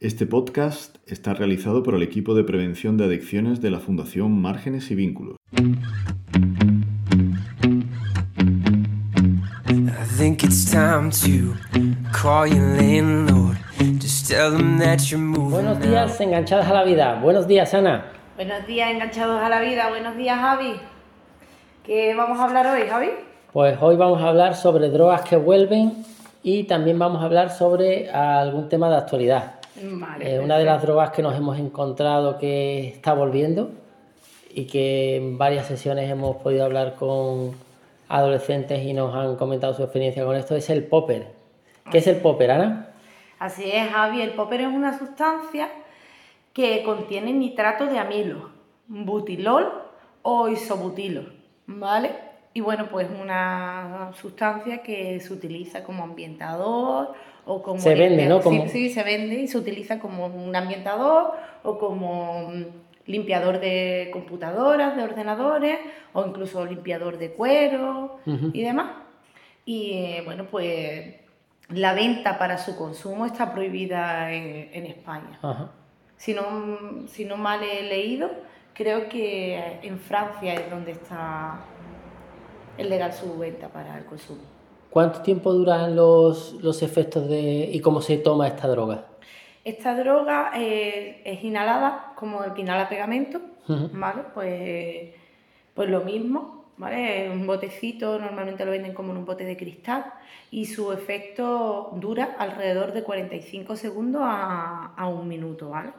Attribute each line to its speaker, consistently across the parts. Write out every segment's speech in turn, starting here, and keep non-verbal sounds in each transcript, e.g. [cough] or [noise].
Speaker 1: Este podcast está realizado por el equipo de prevención de adicciones de la Fundación Márgenes y Vínculos.
Speaker 2: Buenos días, enganchadas a la vida. Buenos días, Ana.
Speaker 3: Buenos días, enganchados a la vida. Buenos días, Javi. ¿Qué vamos a hablar hoy, Javi?
Speaker 2: Pues hoy vamos a hablar sobre drogas que vuelven y también vamos a hablar sobre algún tema de actualidad.
Speaker 3: Vale,
Speaker 2: Eh, una de las drogas que nos hemos encontrado que está volviendo y que en varias sesiones hemos podido hablar con adolescentes y nos han comentado su experiencia con esto es el popper. ¿Qué es el popper, Ana?
Speaker 3: Así es, Javi. El popper es una sustancia que contiene nitrato de amilo, butilol o isobutilo, ¿vale? Y bueno, pues una sustancia que se utiliza como ambientador o como...
Speaker 2: Se vende, ¿no?
Speaker 3: Sí,
Speaker 2: Como-
Speaker 3: Sí, se vende y se utiliza como un ambientador o como mm, limpiador de computadoras, de ordenadores o incluso limpiador de cuero y demás. Y eh, bueno, pues la venta para su consumo está prohibida en, en España.
Speaker 2: Ajá.
Speaker 3: Si no, si no mal he leído, creo que en Francia es donde está el legal su venta para el consumo.
Speaker 2: ¿Cuánto tiempo duran los, los efectos de y cómo se toma esta droga?
Speaker 3: Esta droga eh, es inhalada como el que inhala pegamento. ¿vale? Pues, pues lo mismo, ¿vale? Un botecito, normalmente lo venden como en un bote de cristal y su efecto dura alrededor de 45 segundos a, a un minuto, ¿vale?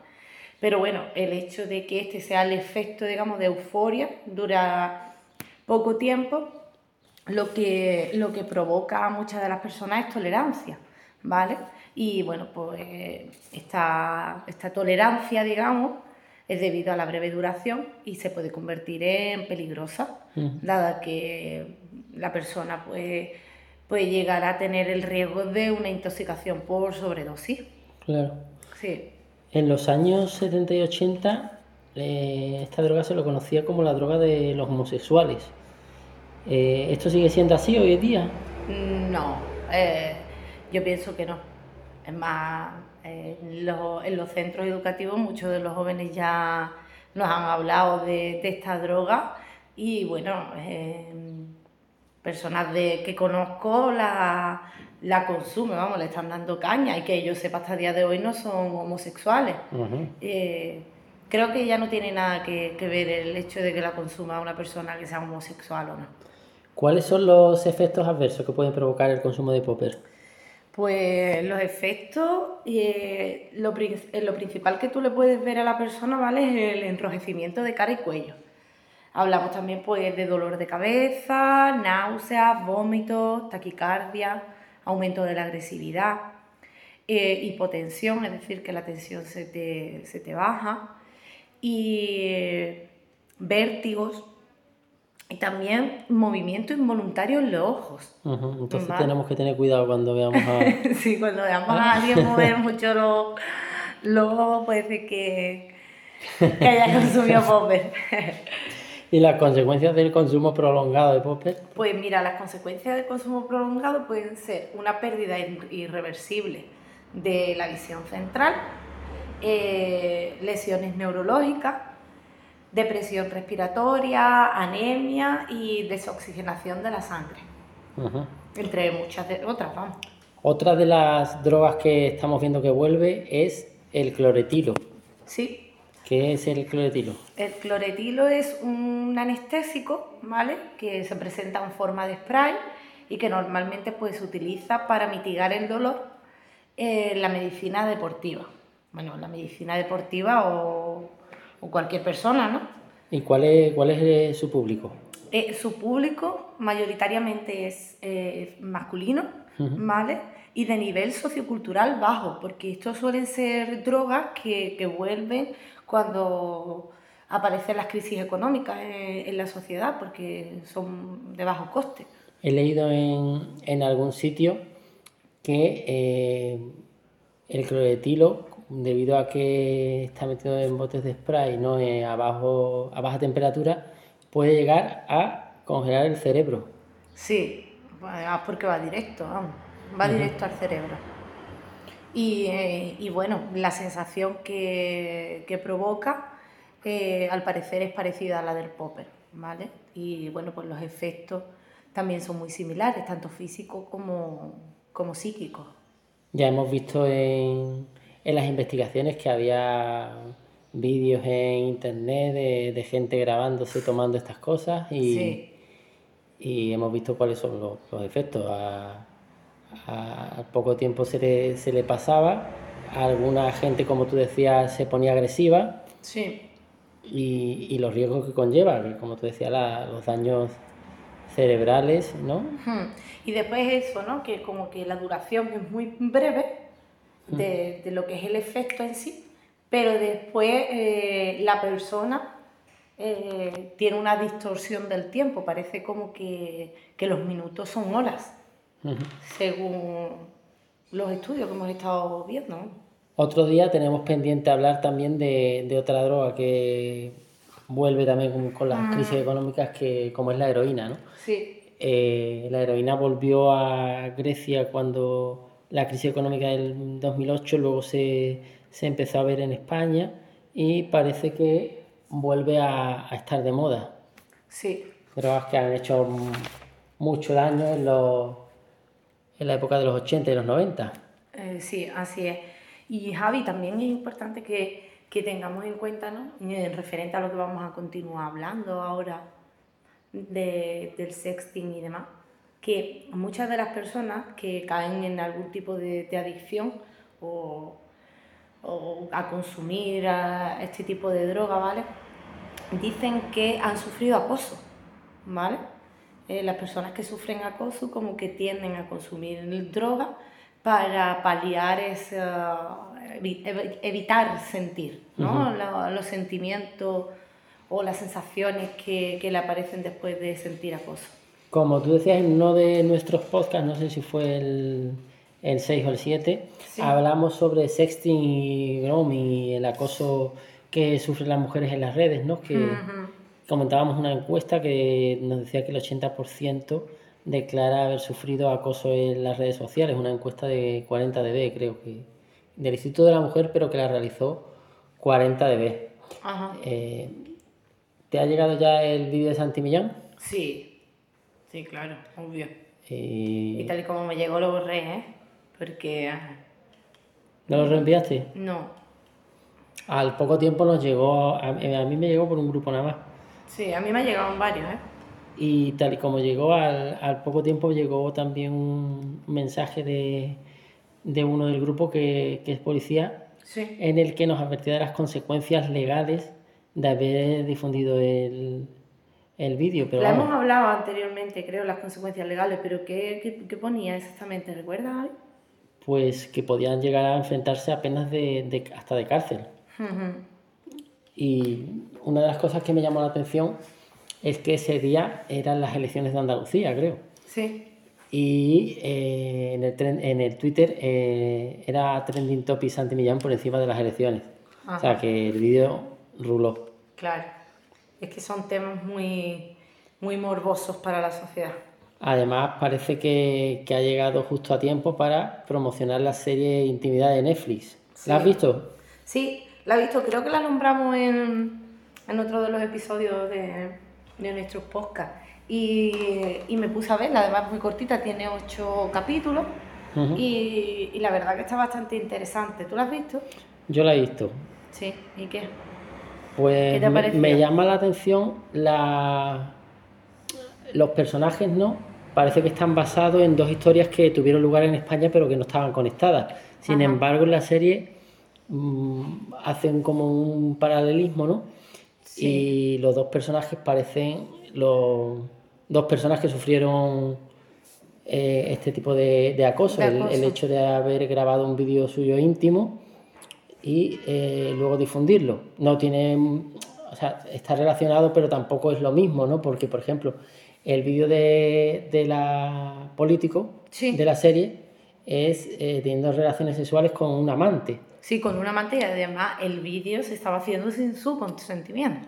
Speaker 3: Pero bueno, el hecho de que este sea el efecto, digamos, de euforia, dura poco tiempo, lo que, lo que provoca a muchas de las personas es tolerancia, ¿vale? Y bueno, pues esta, esta tolerancia, digamos, es debido a la breve duración y se puede convertir en peligrosa, dada que la persona pues, puede llegar a tener el riesgo de una intoxicación por sobredosis.
Speaker 2: Claro.
Speaker 3: Sí.
Speaker 2: En los años 70 y 80, eh, esta droga se lo conocía como la droga de los homosexuales. Eh, ¿Esto sigue siendo así hoy en día?
Speaker 3: No, eh, yo pienso que no. Es más, eh, en, los, en los centros educativos muchos de los jóvenes ya nos han hablado de, de esta droga y bueno, personas de, que conozco la, la consumen, vamos, le están dando caña y que yo sepa hasta el día de hoy no son homosexuales. Creo que ya no tiene nada que, que ver el hecho de que la consuma una persona que sea homosexual o no.
Speaker 2: ¿Cuáles son los efectos adversos que pueden provocar el consumo de popper?
Speaker 3: Pues los efectos, eh, eh, lo principal que tú le puedes ver a la persona, ¿vale? Es el enrojecimiento de cara y cuello. Hablamos también pues de dolor de cabeza, náuseas, vómitos, taquicardia, aumento de la agresividad, eh, hipotensión, es decir, que la tensión se te, se te baja, y vértigos, y también movimiento involuntario en los ojos.
Speaker 2: Entonces
Speaker 3: Vale.
Speaker 2: tenemos que tener cuidado cuando veamos a... [laughs]
Speaker 3: Sí, cuando veamos a alguien mover [laughs] mucho los los ojos, puede ser que, que haya consumido popper. [laughs]
Speaker 2: y las consecuencias del consumo prolongado de popper.
Speaker 3: Pues mira, las consecuencias del consumo prolongado pueden ser una pérdida ir- irreversible de la visión central, eh, lesiones neurológicas, depresión respiratoria, anemia y desoxigenación de la sangre, entre muchas de otras, vamos.
Speaker 2: Otra de las drogas que estamos viendo que vuelve es el cloretilo.
Speaker 3: Sí,
Speaker 2: ¿Qué es el cloretilo?
Speaker 3: El cloretilo es un anestésico, ¿vale? Que se presenta en forma de spray y que normalmente pues, se utiliza para mitigar el dolor en la medicina deportiva. Bueno, en la medicina deportiva o, o cualquier persona, ¿no?
Speaker 2: ¿Y cuál es, cuál es eh, su público?
Speaker 3: Eh, su público mayoritariamente es eh, masculino. ¿vale? Y de nivel sociocultural bajo, porque estos suelen ser drogas que, que vuelven cuando aparecen las crisis económicas en, en la sociedad, porque son de bajo coste.
Speaker 2: He leído en, en algún sitio que eh, el cloretilo, debido a que está metido en botes de spray no Eh, a, bajo, a baja temperatura, puede llegar a congelar el cerebro.
Speaker 3: Sí, además porque va directo, vamos, va directo al cerebro. Y, eh, y bueno, la sensación que, que provoca eh, al parecer es parecida a la del popper, ¿vale? Y bueno, pues los efectos también son muy similares, tanto físicos como, como psíquicos.
Speaker 2: Ya hemos visto en, en las investigaciones que había vídeos en internet de, de gente grabándose tomando estas cosas y,
Speaker 3: Sí.
Speaker 2: y hemos visto cuáles son los, los efectos. A, a- poco tiempo se le, se le pasaba, a alguna gente, como tú decías, se ponía agresiva
Speaker 3: Sí,
Speaker 2: y, y los riesgos que conlleva, como tú decías, la- los daños cerebrales, ¿no?
Speaker 3: Y después eso, ¿no? Que como que la duración es muy breve de, de lo que es el efecto en sí, pero después eh, la persona eh, tiene una distorsión del tiempo, parece como que, que los minutos son horas, según los estudios que hemos estado viendo.
Speaker 2: Otro día tenemos pendiente hablar también de, de otra droga que vuelve también con, con las crisis económicas, que, como es la heroína, ¿no?
Speaker 3: Sí,
Speaker 2: Eh, la heroína volvió a Grecia cuando la crisis económica del 2008, luego se, se empezó a ver en España y parece que vuelve a, a estar de moda.
Speaker 3: sí,
Speaker 2: Drogas que han hecho mucho daño en, los, en la época de los 80 y los 90.
Speaker 3: Eh, sí, así es. Y Javi, también es importante que, que tengamos en cuenta, ¿no? En referente a lo que vamos a continuar hablando ahora de- del sexting y demás, que muchas de las personas que caen en algún tipo de, de adicción o, o a consumir a este tipo de droga, ¿vale? Dicen que han sufrido acoso, ¿vale? Eh, las personas que sufren acoso como que tienden a consumir droga para paliar ese, evi- evitar sentir ¿no? Lo- los sentimientos o las sensaciones que, que le aparecen después de sentir acoso.
Speaker 2: Como tú decías en uno de nuestros podcasts, no sé si fue el, el 6 o el 7,
Speaker 3: Sí.
Speaker 2: hablamos sobre sexting y grooming y el acoso que sufren las mujeres en las redes, ¿no? Que comentábamos una encuesta que nos decía que el 80% declara haber sufrido acoso en las redes sociales, una encuesta de 40 dB, creo que, del Instituto de la Mujer, pero que la realizó 40 dB.
Speaker 3: Ajá.
Speaker 2: Eh, ¿Te ha llegado ya el vídeo de Santi Millán?
Speaker 3: Sí, sí, claro, obvio. Y tal y como me llegó lo borré, ¿eh? Porque
Speaker 2: ¿No lo reenviaste?
Speaker 3: no.
Speaker 2: Al poco tiempo nos llegó, a, a mí me llegó por un grupo nada más.
Speaker 3: Sí, a mí me llegaron varios, ¿eh?
Speaker 2: Y tal y como llegó, al, al poco tiempo llegó también un mensaje de, de uno del grupo que, que es policía,
Speaker 3: Sí.
Speaker 2: en el que nos advertía de las consecuencias legales de haber difundido el, el vídeo. Pero
Speaker 3: La
Speaker 2: vamos,
Speaker 3: hemos hablado anteriormente, creo, las consecuencias legales, pero ¿qué, qué, qué ponía exactamente? ¿Recuerdas, Javi?
Speaker 2: pues que podían llegar a enfrentarse a penas de, de- hasta de cárcel.
Speaker 3: Ujú.
Speaker 2: Y una de las cosas que me llamó la atención es que ese día eran las elecciones de Andalucía, creo.
Speaker 3: Sí,
Speaker 2: Y eh, en, el tren- en el Twitter eh, era trending topic Santi Millán por encima de las elecciones. O sea que el vídeo ruló.
Speaker 3: claro. Es que son temas muy, muy morbosos para la sociedad.
Speaker 2: Además, parece que, que ha llegado justo a tiempo para promocionar la serie Intimidad de Netflix. ¿La has visto?
Speaker 3: Sí, la he visto, creo que la nombramos en, en otro de los episodios de, de nuestros podcasts. Y, y me puse a verla, además muy cortita, tiene ocho capítulos. Y la verdad que está bastante interesante. ¿Tú la has visto?
Speaker 2: Yo la he visto.
Speaker 3: Sí, ¿y qué?
Speaker 2: Pues
Speaker 3: ¿Qué te ha
Speaker 2: me, llama la atención la... los personajes, ¿no? Parece que están basados en dos historias que tuvieron lugar en España pero que no estaban conectadas. Sin
Speaker 3: Ajá.
Speaker 2: embargo, en la serie mm, hacen como un paralelismo, ¿no?
Speaker 3: Sí.
Speaker 2: Y los dos personajes parecen los dos personas que sufrieron eh, este tipo de, de acoso.
Speaker 3: De
Speaker 2: El- El, hecho de haber grabado un vídeo suyo íntimo y eh, luego difundirlo. No tiene, o sea, está relacionado, pero tampoco es lo mismo, ¿no? Porque, por ejemplo, el vídeo de, de la político
Speaker 3: Sí.
Speaker 2: de la serie es eh, teniendo relaciones sexuales con un amante.
Speaker 3: Sí, con una amante y además el vídeo se estaba haciendo sin su consentimiento.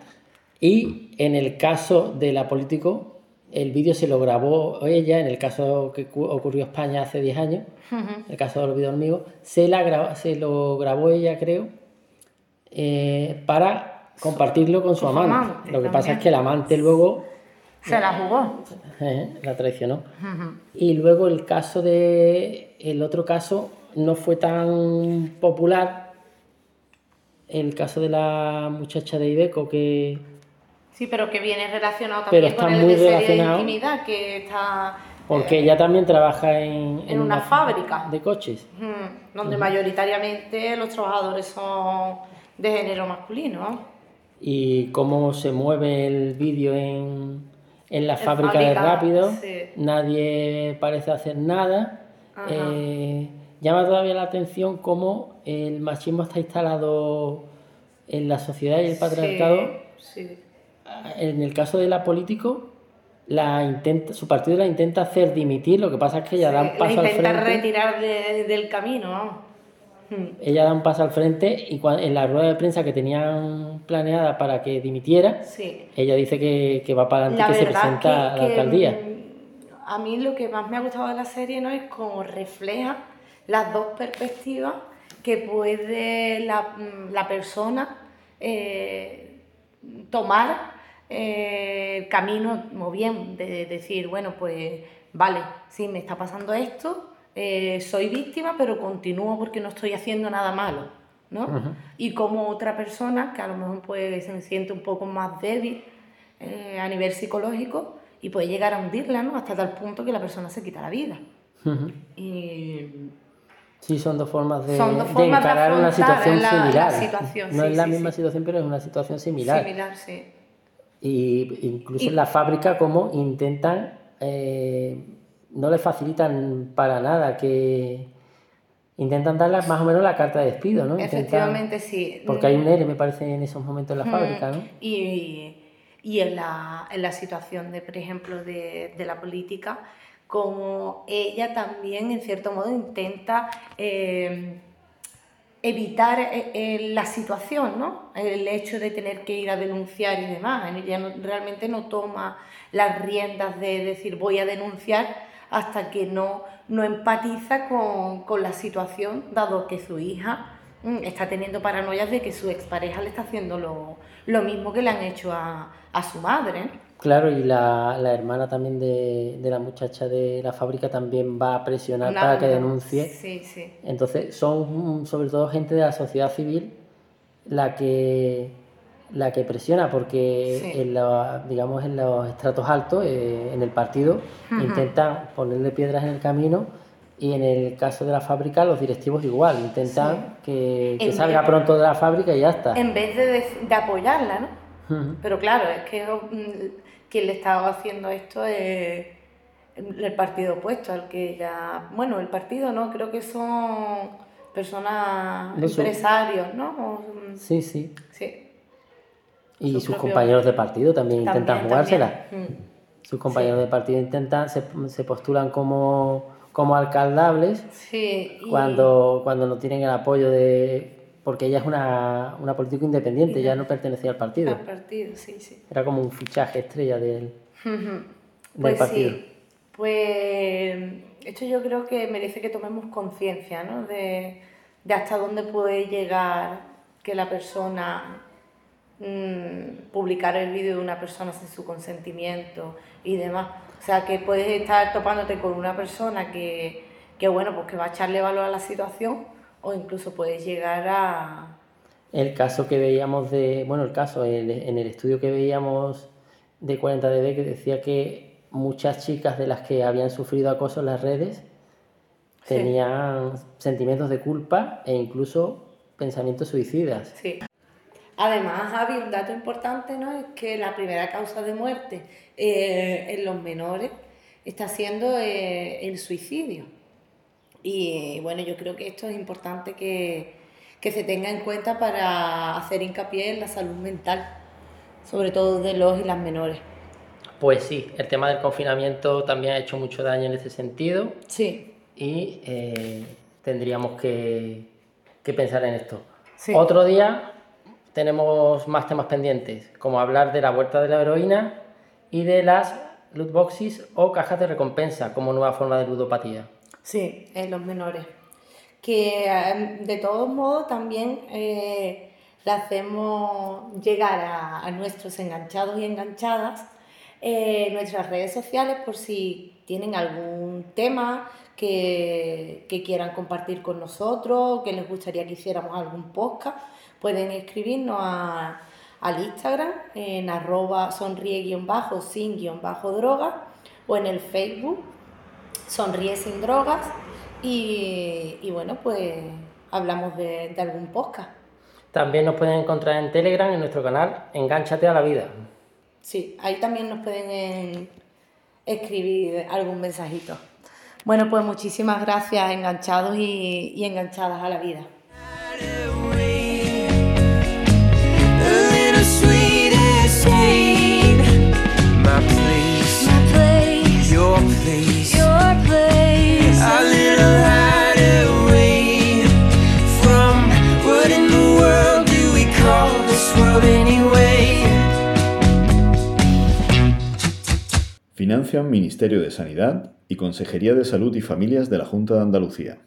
Speaker 2: Y en el caso de la político, el vídeo se lo grabó ella, en el caso que ocurrió en España hace 10 años, el caso de Olvido Hormigo, se, la se lo grabó ella, creo, eh, para compartirlo con su, amante. Lo que pasa es que el amante luego...
Speaker 3: Se la jugó.
Speaker 2: Eh, la traicionó. Y luego el caso de... El otro caso no fue tan popular. El caso de la muchacha de Ibeco que
Speaker 3: Sí, pero que viene relacionado también con el de intimidad, que está...
Speaker 2: Porque ella también trabaja en,
Speaker 3: en, una, fábrica
Speaker 2: de coches.
Speaker 3: donde mayoritariamente los trabajadores son de género masculino.
Speaker 2: Y cómo se mueve el vídeo en, en la fábrica, de rápido, nadie parece hacer nada. Eh, llama todavía la atención cómo el machismo está instalado en la sociedad y el patriarcado. Sí, en el caso de la político, la intenta, su partido la intenta hacer dimitir, lo que pasa es que ella da un paso al frente.
Speaker 3: Intenta retirar del camino.
Speaker 2: Hmm. Ella da un paso al frente y en la rueda de prensa que tenían planeada para que dimitiera, ella dice que, va para adelante, que se presenta a la alcaldía.
Speaker 3: Mm, a mí lo que más me ha gustado de la serie ¿no? es cómo refleja las dos perspectivas que puede la, mm, persona eh, tomar eh, camino muy bien de decir, bueno, pues vale, sí, me está pasando esto, eh, soy víctima, pero continúo porque no estoy haciendo nada malo, ¿no? Y como otra persona que a lo mejor pues, se siente un poco más débil eh, a nivel psicológico y puede llegar a hundirla, ¿no? Hasta tal punto que la persona se quita la vida. y...
Speaker 2: Sí, son dos formas de, encarar una situación similar. no es la misma situación, pero es una situación similar.
Speaker 3: Similar, sí.
Speaker 2: Y incluso en la fábrica, como intentan, eh, no le facilitan para nada que intentan darle más o menos la carta de despido, ¿no?
Speaker 3: Efectivamente, sí.
Speaker 2: Porque hay un ERE, me parece, en esos momentos en la mm, fábrica, ¿no?
Speaker 3: Y, y en, la, en, la, situación, de, por ejemplo, de, de la política, como ella también, en cierto modo, intenta... Eh, evitar eh, eh, la situación, ¿no? El hecho de tener que ir a denunciar y demás. Ella realmente no toma las riendas de decir voy a denunciar hasta que no, no empatiza con, con la situación, dado que su hija mm, está teniendo paranoias de que su expareja le está haciendo lo, lo mismo que le han hecho a, a su madre.
Speaker 2: Claro, y la, la hermana también de, de, la muchacha de la fábrica también va a presionar para que denuncie.
Speaker 3: Sí, sí.
Speaker 2: Entonces, son sobre todo gente de la sociedad civil la que la que presiona, porque en digamos en los estratos altos, eh, en el partido, intentan ponerle piedras en el camino y en el caso de la fábrica, los directivos igual, intentan que, que salga pronto de la fábrica y ya está.
Speaker 3: En vez de, de apoyarla, ¿no? Pero claro, es que mm, quien le estaba haciendo esto es el partido opuesto, al que ya, bueno, el partido no, creo que son personas, empresarios, ¿no?
Speaker 2: sí, sí.
Speaker 3: Sí.
Speaker 2: Y sus compañeros de partido también, intentan jugársela. Mm. Sus compañeros de partido intentan, se, se postulan como, como alcaldables
Speaker 3: sí,
Speaker 2: cuando, cuando no tienen el apoyo de porque ella es una, una política independiente, ya no pertenecía al partido.
Speaker 3: Al partido, sí, sí.
Speaker 2: Era como un fichaje estrella del,
Speaker 3: pues
Speaker 2: partido.
Speaker 3: Sí. Pues esto yo creo que merece que tomemos conciencia, ¿no? De, hasta dónde puede llegar que la persona mmm, publicar el vídeo de una persona sin su consentimiento y demás. O sea, que puedes estar topándote con una persona que, que bueno, pues que va a echarle valor a la situación o incluso puedes llegar a...
Speaker 2: El caso que veíamos de, bueno, el caso, en el estudio que veíamos de 40DB que decía que muchas chicas de las que habían sufrido acoso en las redes tenían sentimientos de culpa e incluso pensamientos suicidas.
Speaker 3: Sí. Además, había un dato importante, ¿no? Es que la primera causa de muerte eh, en los menores está siendo eh, el suicidio. Y bueno, yo creo que esto es importante que, se tenga en cuenta para hacer hincapié en la salud mental, sobre todo de los y las menores.
Speaker 2: Pues sí, el tema del confinamiento también ha hecho mucho daño en ese sentido.
Speaker 3: Sí.
Speaker 2: Y eh, tendríamos que, pensar en esto. Otro día tenemos más temas pendientes, como hablar de la vuelta de la heroína y de las loot boxes o cajas de recompensa como nueva forma de ludopatía.
Speaker 3: Sí, en los menores. Que em, de todos modos también eh, le hacemos llegar a, nuestros enganchados y enganchadas eh, nuestras redes sociales por si tienen algún tema que, quieran compartir con nosotros, que les gustaría que hiciéramos algún podcast, pueden escribirnos al Instagram en arroba sonríe-sin-droga o en el Facebook Sonríe sin drogas y, bueno, pues hablamos de, algún podcast.
Speaker 2: También nos pueden encontrar en Telegram, en nuestro canal Engánchate a la vida.
Speaker 3: Sí, ahí también nos pueden escribir algún mensajito. Bueno, pues muchísimas gracias, enganchados y, y enganchadas a la vida.
Speaker 1: Financian Ministerio de Sanidad y Consejería de Salud y Familias de la Junta de Andalucía.